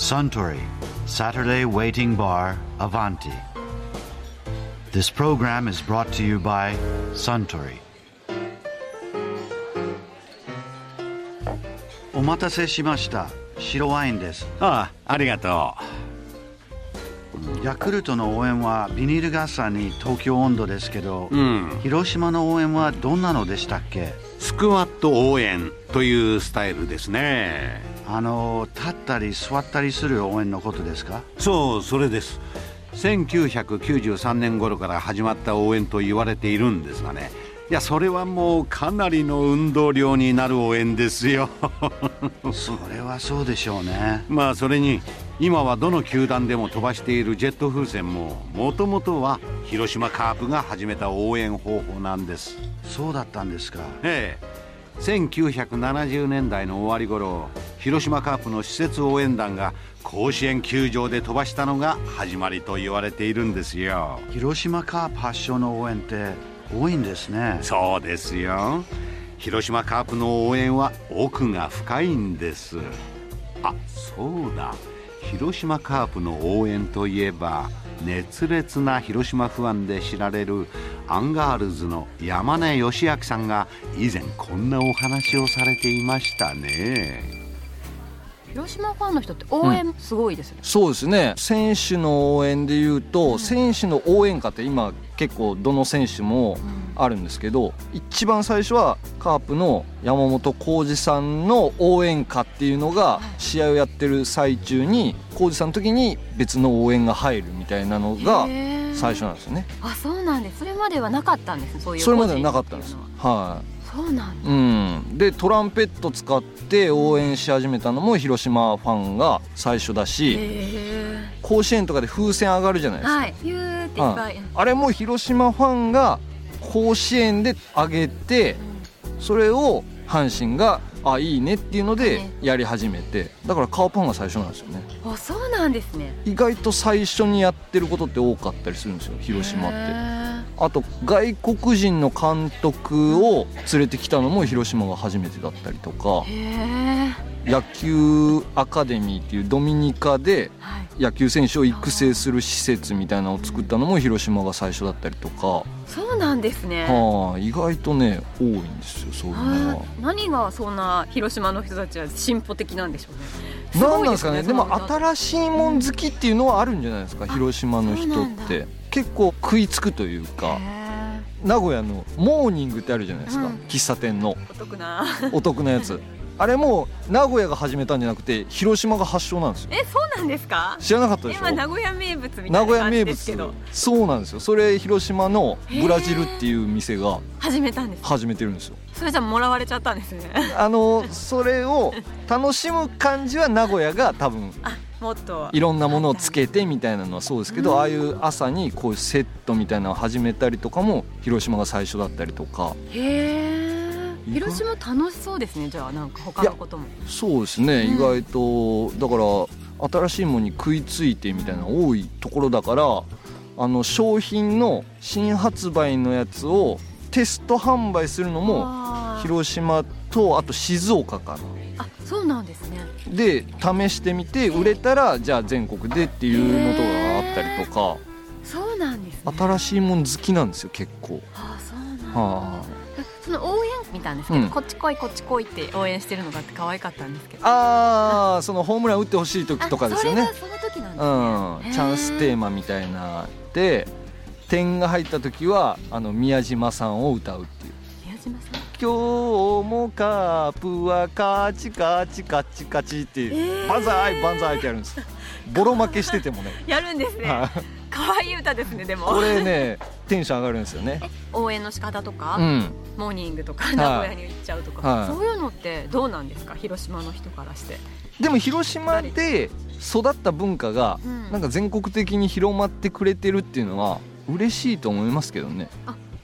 Suntory Saturday Waiting Bar Avanti. This program is brought to you by Suntory. お待たせしました白ワインですああありがとヤクルトの応援はビニール傘に東京温度ですけど、ううん広島の応援はどんなのでしたっけスクワット応援というスタイルですねあの立ったり座ったりする応援のことですか？そうそれです。1993年頃から始まった応援と言われているんですがね。いやそれはもうかなりの運動量になる応援ですよ。それはそうでしょうね。まあそれに今はどの球団でも飛ばしているジェット風船ももともとは広島カープが始めた応援方法なんです。そうだったんですか。ええ1970年代の終わり頃広島カープの施設応援団が甲子園球場で飛ばしたのが始まりと言われているんですよ。広島カープ発祥の応援って多いんですね。そうですよ。広島カープの応援は奥が深いんです。あそうだ。広島カープの応援といえば熱烈な広島ファンで知られるアンガールズの山根良顕さんが以前こんなお話をされていましたね。広島ファンの人って応援すごいですね、そうですね。選手の応援でいうと、選手の応援歌って今結構どの選手もあるんですけど一番最初はカープの山本浩二さんの応援歌っていうのが試合をやってる最中に浩二さんの時に別の応援が入るみたいなのが最初なんですよね。あそうなんです。それまではなかったんですねそういうそれまでは。なかったんです。はいそうなんだ。うん、でトランペット使って応援し始めたのも広島ファンが最初だしへ甲子園とかで風船上がるじゃないですか、えはい。ーっていっぱい、あれも広島ファンが甲子園で上げてそれを阪神があいいねっていうのでやり始めてだからカープファンが最初なんですよね。あそうなんですね。意外と最初にやってることって多かったりするんですよ広島って。へあと外国人の監督を連れてきたのも広島が初めてだったりとか。野球アカデミーっていうドミニカではい。野球選手を育成する施設みたいなのを作ったのも広島が最初だったりとか、そうなんですね。はあ、意外とね多いんですよそういうのは。は。い。何がそんな広島の人たちは進歩的なんでしょうね。なんなんですかね。でもた新しいもん好きっていうのはあるんじゃないですか広島の人って。結構食いつくというか名古屋のモーニングってあるじゃないですか、うん。喫茶店の。お得な。お得なやつあれも名古屋が始めたんじゃなくて広島が発祥なんですよ。えそうなんですか？知らなかったでしょ？今名古屋名物みたい名古屋名物そうなんですよ。それ広島のブラジルっていう店が始めたんです始めてるんですよ。それじゃもらわれちゃったんですね。あのそれを楽しむ感じは名古屋が多分あもっと。いろんなものをつけてみたいなのはそうですけど、ああいう朝にこういうセットみたいなのを始めたりとかも広島が最初だったりとか。へえ広島楽しそうですねじゃあなんか他のことも。そうですね、うん。意外とだから新しいものに食いついてみたいなの多いところだからあの商品の新発売のやつをテスト販売するのもあー。広島とあと静岡かな。あそうなんですね。で試してみて売れたらじゃあ全国でっていうのとかがあったりとか。そうなんですね。新しいもん好きなんですよ結構。あそうなんだ。はその応援見たんですけど、うん。こっち来いこっち来いって応援してるのがあって可愛かったんですけど。ああーそのホームラン打ってほしい時とかですよね。あその時なんですね、うん。チャンステーマみたいなで点が入った時はあの宮島さんを歌うっていう。宮島さん「今日もカープはカチカチカチカチ」っていう「えー。万歳万歳」ってやるんです。ボロ負けしててもね。やるんですね。はい。可愛い歌ですねでも。これね テンション上がるんですよね。応援の仕方とか、うん。モーニングとか名古屋に行っちゃうとか、はい。そういうのってどうなんですか？広島の人からして。でも広島で育った文化がうん。なんか全国的に広まってくれてるっていうのは嬉しいと思いますけどね。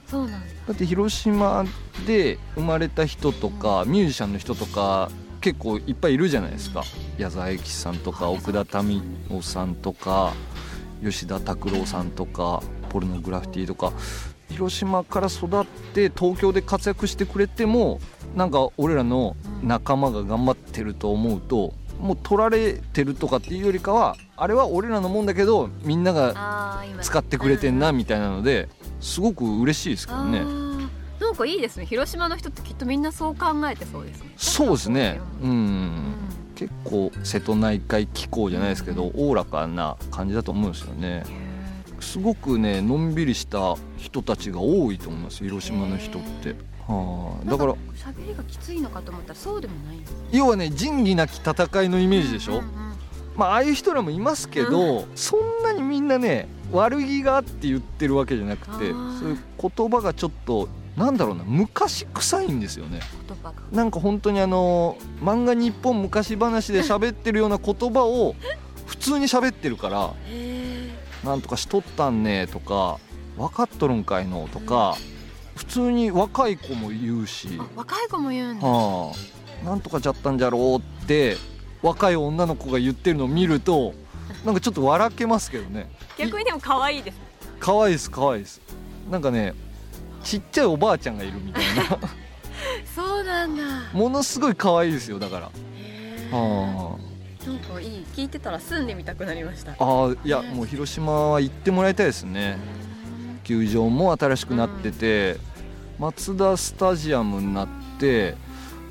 そうなんだ。だって広島で生まれた人とかミュージシャンの人とか結構いっぱいいるじゃないですか。矢沢永吉さんとか奥田民生さんとか吉田拓郎さんとかポルノグラフィティとか広島から育って東京で活躍してくれてもなんか俺らの仲間が頑張ってると思うともう取られてるとかっていうよりかはあれは俺らのもんだけどみんなが使ってくれてんなみたいなのですごく嬉しいですけどね。なんかいいですね。広島の人ってきっとみんなそう考えてそうですね。そうですね。ううん。ん。結構瀬戸内海気候じゃないですけどおおらかな感じだと思うんですよねすごくねのんびりした人たちが多いと思います広島の人って。はあだから喋りがきついのかと思ったらそうでもない。要はね仁義なき戦いのイメージでしょ、うんうんまあああいう人らもいますけど、そんなにみんなね悪気があって言ってるわけじゃなくてそういう言葉がちょっとなんだろうな昔臭いんですよね。言葉が。なんか本当にあの漫画日本昔話で喋ってるような言葉を普通に喋ってるからへ「なんとかしとったんね」とか「分かっとるんかいの」とか普通に若い子も言うし。若い子も言うんだ。はあ、なんとかじゃったんじゃろうって若い女の子が言ってるのを見るとなんかちょっと笑けますけどね。逆にでも可愛いです。可愛いです可愛いです。なんかねちっちゃいおばあちゃんがいるみたいな。そうなんだ。ものすごい可愛いですよだから。はなんかいい。聞いてたら住んでみたくなりました。あいやもう広島は行ってもらいたいですね。球場も新しくなってて、マツダスタジアムになって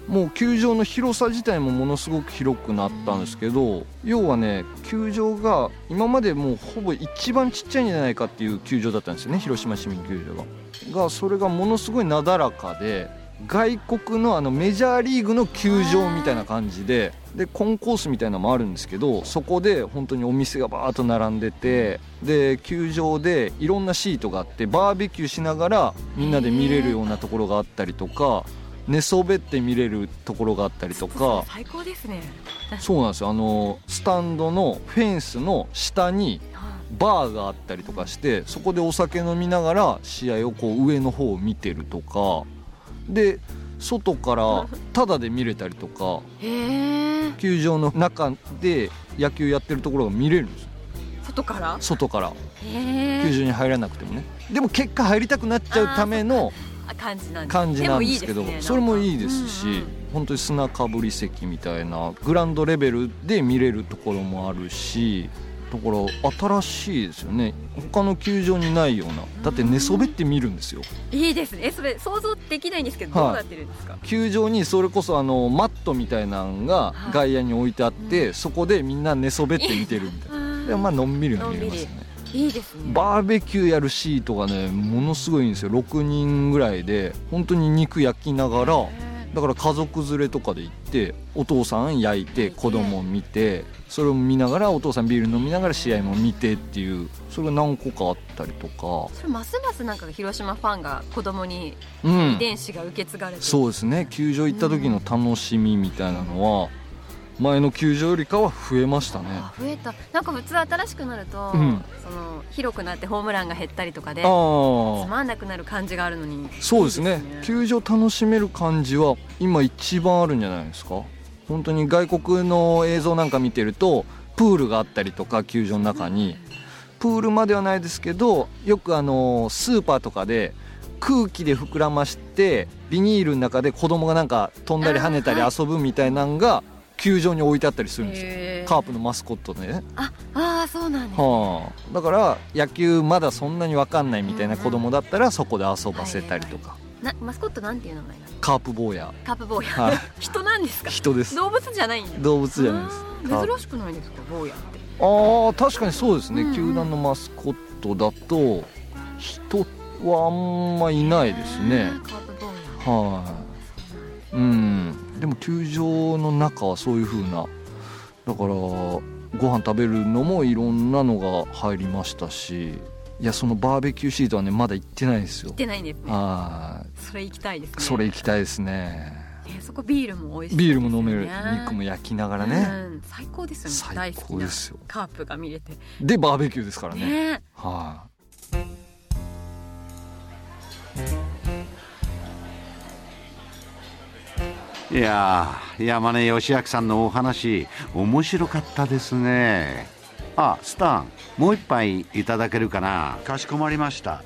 もう球場の広さ自体もものすごく広くなったんですけど要はね球場が今までもうほぼ一番ちっちゃいんじゃないかっていう球場だったんですよね。広島市民球場が。がそれがものすごいなだらかで外国のあのメジャーリーグの球場みたいな感じででコンコースみたいなのもあるんですけどそこで本当にお店がバーッと並んでてで球場でいろんなシートがあってバーベキューしながらみんなで見れるようなところがあったりとか寝そべって見れるところがあったりとか。最高ですね。そうなんですよ。あのスタンドのフェンスの下にバーがあったりとかしてそこでお酒飲みながら試合をこう上の方を見てるとかで外からタダで見れたりとか球場の中で野球やってるところが見れるんですよ。外から？外から。球場に入らなくてもね。でも結果入りたくなっちゃうための感じなん感じなんですけどねそれもいいですし、うんうん。本当に砂かぶり席みたいなグラウンドレベルで見れるところもあるしだから新しいですよね。他の球場にないような。だって寝そべって見るんですよ。いいですね。えそれ想像できないんですけどはい。どうなってるんですか？球場にそれこそあのマットみたいなのがはい。外野に置いてあってそこでみんな寝そべって見てるみたいな。でまあのんびり見れますね。いいですね。バーベキューやるシートがねものすごいんですよ。6人ぐらいで本当に肉焼きながらだから家族連れとかで行ってお父さん焼いて子供見てそれを見ながらお父さんビール飲みながら試合も見てっていうそれが何個かあったりとか。それますますなんか広島ファンが子供にうん。遺伝子が受け継がれてそうですね。球場行った時の楽しみみたいなのは前の球場よりかは増えましたね。あ増えた。なんか普通新しくなると、うん。その広くなってホームランが減ったりとかでつまんなくなる感じがあるのに。そうですね。ね。球場楽しめる感じは今一番あるんじゃないですか？本当に外国の映像なんか見てるとプールがあったりとか球場の中に。プールまではないですけどよくあのスーパーとかで空気で膨らましてビニールの中で子供がなんか飛んだり跳ねたりあ遊ぶみたいなのが球場に置いてあったりするんですよ。カープのマスコットでね。ああーそうなんです、はあ、だから野球まだそんなに分かんないみたいな子供だったらそこで遊ばせたりとか。なマスコットなんていう名前なカープ坊や。カープ坊や、はい。人なんですか？人です。動物じゃないんだ動物じゃないです。珍しくないですか坊やって。ああ確かにそうですね、うんうん。球団のマスコットだと人はあんまいないですね。カープ坊や。はい。うんでも球場の中はそういう風なだからご飯食べるのもいろんなのが入りましたしいやそのバーベキューシートはねまだ行ってないですよ。行ってないんですね。はい。それ行きたいですね。それ行きたいですね。ねそこビールも美味しいビールも飲める。肉も焼きながらね、うん。最高ですよね。最高ですよ。カープが見れて。でバーベキューですからね。ね。はいやー山根義明さんのお話面白かったですね。あスタンもう一杯いただけるかな？かしこまりました。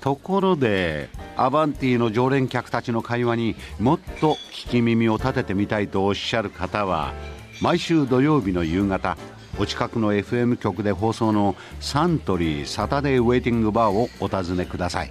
ところでアバンティの常連客たちの会話にもっと聞き耳を立ててみたいとおっしゃる方は毎週土曜日の夕方お近くの FM 局で放送のサントリーサタデーウェイティングバーをお尋ねください